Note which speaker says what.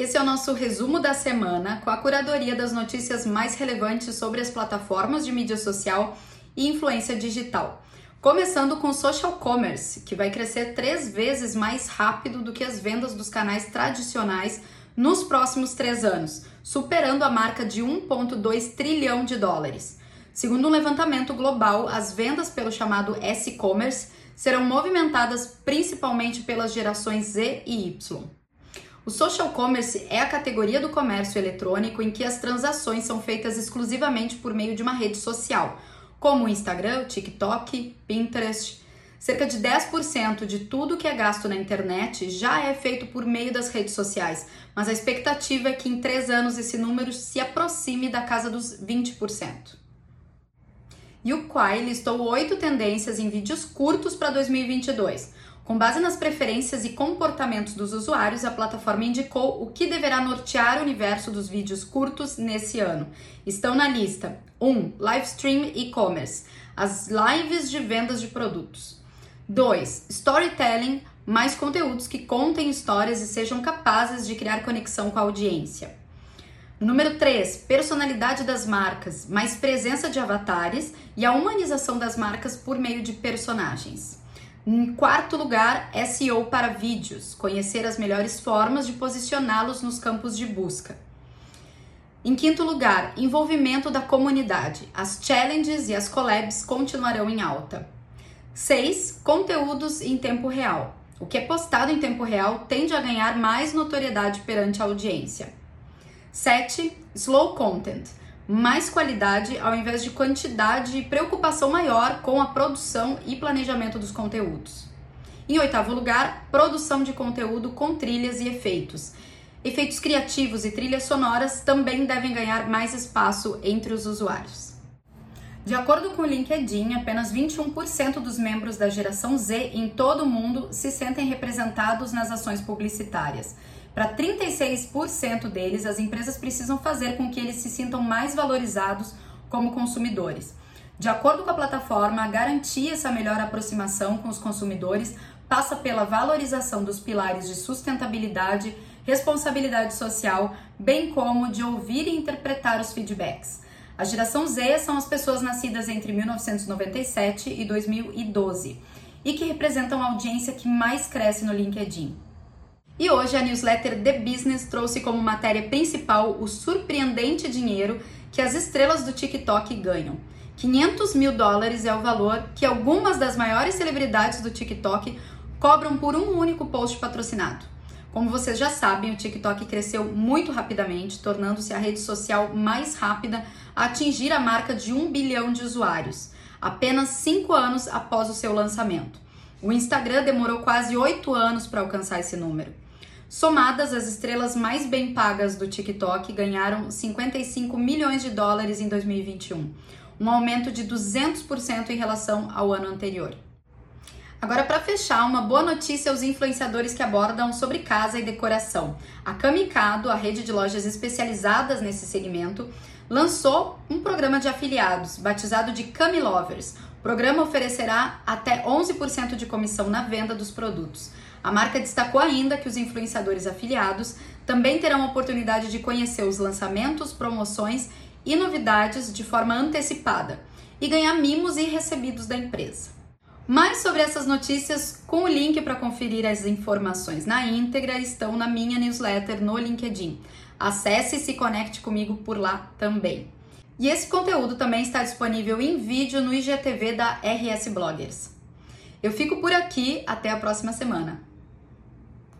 Speaker 1: Esse é o nosso resumo da semana com a curadoria das notícias mais relevantes sobre as plataformas de mídia social e influência digital. Começando com social commerce, que vai crescer três vezes mais rápido do que as vendas dos canais tradicionais nos próximos três anos, superando a marca de 1,2 trilhão de dólares. Segundo um levantamento global, as vendas pelo chamado S-commerce serão movimentadas principalmente pelas gerações Z e Y. O social commerce é a categoria do comércio eletrônico em que as transações são feitas exclusivamente por meio de uma rede social, como Instagram, TikTok, Pinterest. Cerca de 10% de tudo que é gasto na internet já é feito por meio das redes sociais, mas a expectativa é que em três anos esse número se aproxime da casa dos 20%. E o Quai listou oito tendências em vídeos curtos para 2022 com base nas preferências e comportamentos dos usuários, a plataforma indicou o que deverá nortear o universo dos vídeos curtos nesse ano. Estão na lista 1. Um, live stream e-commerce, as lives de vendas de produtos. 2. Storytelling, mais conteúdos que contem histórias e sejam capazes de criar conexão com a audiência. Número 3, personalidade das marcas, mais presença de avatares e a humanização das marcas por meio de personagens. Em quarto lugar, SEO para vídeos, conhecer as melhores formas de posicioná-los nos campos de busca. Em quinto lugar, envolvimento da comunidade. As challenges e as collabs continuarão em alta. 6. Conteúdos em tempo real. O que é postado em tempo real tende a ganhar mais notoriedade perante a audiência. 7. Slow content mais qualidade ao invés de quantidade e preocupação maior com a produção e planejamento dos conteúdos. Em oitavo lugar, produção de conteúdo com trilhas e efeitos. Efeitos criativos e trilhas sonoras também devem ganhar mais espaço entre os usuários. De acordo com o LinkedIn, apenas 21% dos membros da geração Z em todo o mundo se sentem representados nas ações publicitárias. Para 36% deles, as empresas precisam fazer com que eles se sintam mais valorizados como consumidores. De acordo com a plataforma, garantir essa melhor aproximação com os consumidores passa pela valorização dos pilares de sustentabilidade, responsabilidade social, bem como de ouvir e interpretar os feedbacks. A geração Z são as pessoas nascidas entre 1997 e 2012 e que representam a audiência que mais cresce no LinkedIn. E hoje a newsletter The Business trouxe como matéria principal o surpreendente dinheiro que as estrelas do TikTok ganham. 500 mil dólares é o valor que algumas das maiores celebridades do TikTok cobram por um único post patrocinado. Como vocês já sabem, o TikTok cresceu muito rapidamente, tornando-se a rede social mais rápida a atingir a marca de um bilhão de usuários, apenas cinco anos após o seu lançamento. O Instagram demorou quase oito anos para alcançar esse número. Somadas, as estrelas mais bem pagas do TikTok ganharam 55 milhões de dólares em 2021, um aumento de 200% em relação ao ano anterior. Agora, para fechar, uma boa notícia aos influenciadores que abordam sobre casa e decoração. A Kamikado, a rede de lojas especializadas nesse segmento, lançou um programa de afiliados, batizado de Camilovers. O programa oferecerá até 11% de comissão na venda dos produtos. A marca destacou ainda que os influenciadores afiliados também terão a oportunidade de conhecer os lançamentos, promoções e novidades de forma antecipada e ganhar mimos e recebidos da empresa. Mais sobre essas notícias, com o link para conferir as informações na íntegra, estão na minha newsletter no LinkedIn. Acesse e se conecte comigo por lá também. E esse conteúdo também está disponível em vídeo no IGTV da RS Bloggers. Eu fico por aqui, até a próxima semana.